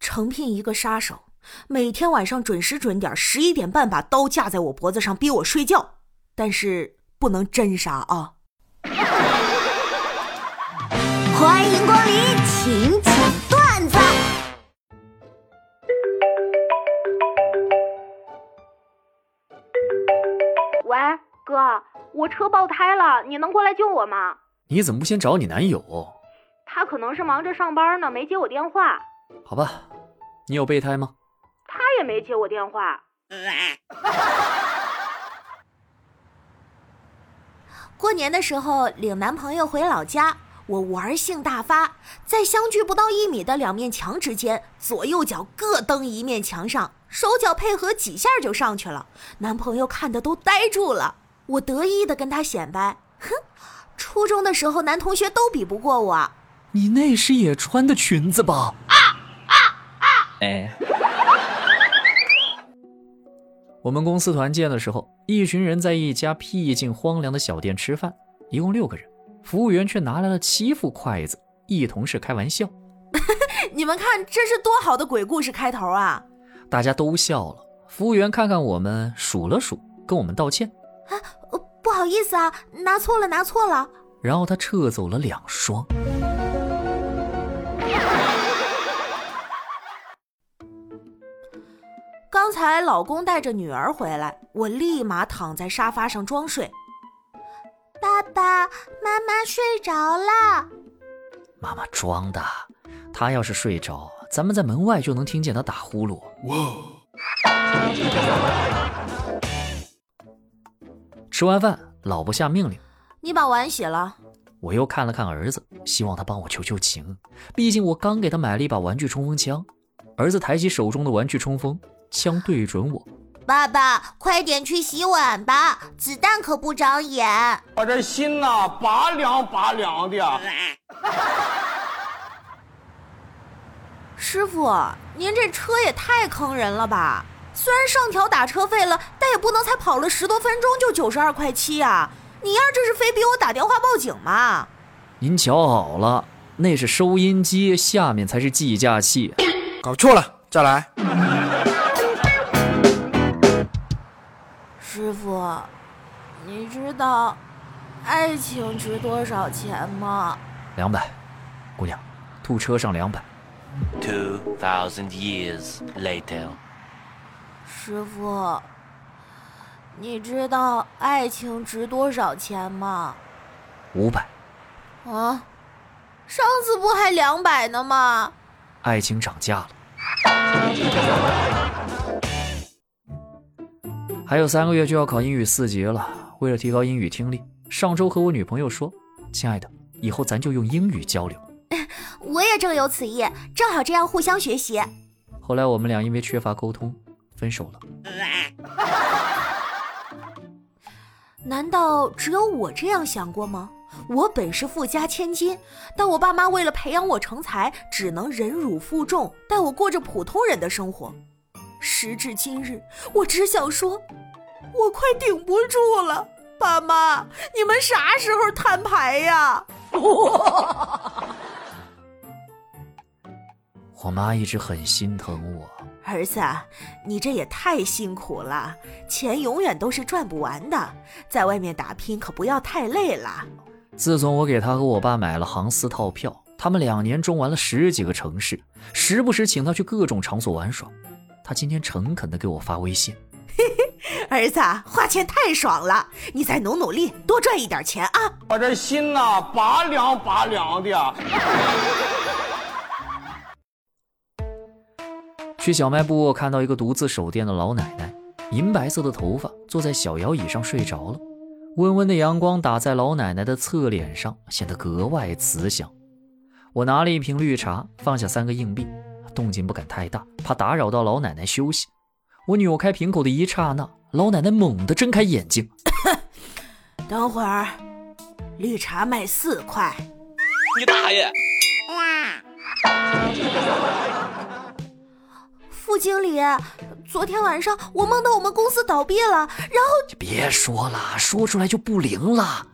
诚聘一个杀手，每天晚上准时准点十一点半把刀架在我脖子上逼我睡觉，但是不能真杀啊！欢迎光临，请讲段子。喂，哥，我车爆胎了，你能过来救我吗？你怎么不先找你男友？他可能是忙着上班呢，没接我电话。好吧，你有备胎吗？他也没接我电话。过年的时候领男朋友回老家，我玩性大发，在相距不到一米的两面墙之间，左右脚各蹬一面墙上，手脚配合几下就上去了。男朋友看的都呆住了，我得意的跟他显摆：“ 哼，初中的时候男同学都比不过我。”你那时也穿的裙子吧？哎。我们公司团建的时候，一群人在一家僻静荒凉的小店吃饭，一共六个人，服务员却拿来了七副筷子。一同事开玩笑：“ 你们看，这是多好的鬼故事开头啊！”大家都笑了。服务员看看我们，数了数，跟我们道歉：“啊，不好意思啊，拿错了，拿错了。”然后他撤走了两双。才老公带着女儿回来，我立马躺在沙发上装睡。爸爸妈妈睡着了。妈妈装的，她要是睡着，咱们在门外就能听见她打呼噜。哇！吃完饭，老婆下命令：“你把碗洗了。”我又看了看儿子，希望他帮我求求情，毕竟我刚给他买了一把玩具冲锋枪。儿子抬起手中的玩具冲锋枪，对准我：“爸爸，快点去洗碗吧，子弹可不长眼。”我这心呐，拔凉拔凉的。师傅，您这车也太坑人了吧！虽然上调打车费了，但也不能才跑了十多分钟就九十二块七呀！你丫这是非逼我打电话报警吗？您瞧好了，那是收音机，下面才是计价器。搞错了，再来。师傅，你知道爱情值多少钱吗？两百，姑娘，吐车上两百。Two thousand years later。师傅。你知道爱情值多少钱吗？五百。啊，上次不还两百呢吗？爱情涨价了。还有三个月就要考英语四级了，为了提高英语听力，上周和我女朋友说：“亲爱的，以后咱就用英语交流。”我也正有此意，正好这样互相学习。后来我们俩因为缺乏沟通分手了。难道只有我这样想过吗？我本是富家千金，但我爸妈为了培养我成才，只能忍辱负重，带我过着普通人的生活。时至今日，我只想说，我快顶不住了。爸妈，你们啥时候摊牌呀？我妈一直很心疼我。儿子，你这也太辛苦了，钱永远都是赚不完的，在外面打拼可不要太累了。自从我给他和我爸买了航司套票，他们两年中玩了十几个城市，时不时请他去各种场所玩耍。他今天诚恳的给我发微信：“嘿嘿，儿子，花钱太爽了，你再努努力，多赚一点钱啊！”我这心呐，拔凉拔凉的。去小卖部看到一个独自守店的老奶奶，银白色的头发，坐在小摇椅上睡着了。温温的阳光打在老奶奶的侧脸上，显得格外慈祥。我拿了一瓶绿茶，放下三个硬币，动静不敢太大，怕打扰到老奶奶休息。我扭开瓶口的一刹那，老奶奶猛地睁开眼睛。等会儿，绿茶卖四块。你大爷！哇副经理，昨天晚上我梦到我们公司倒闭了，然后别说了，说出来就不灵了。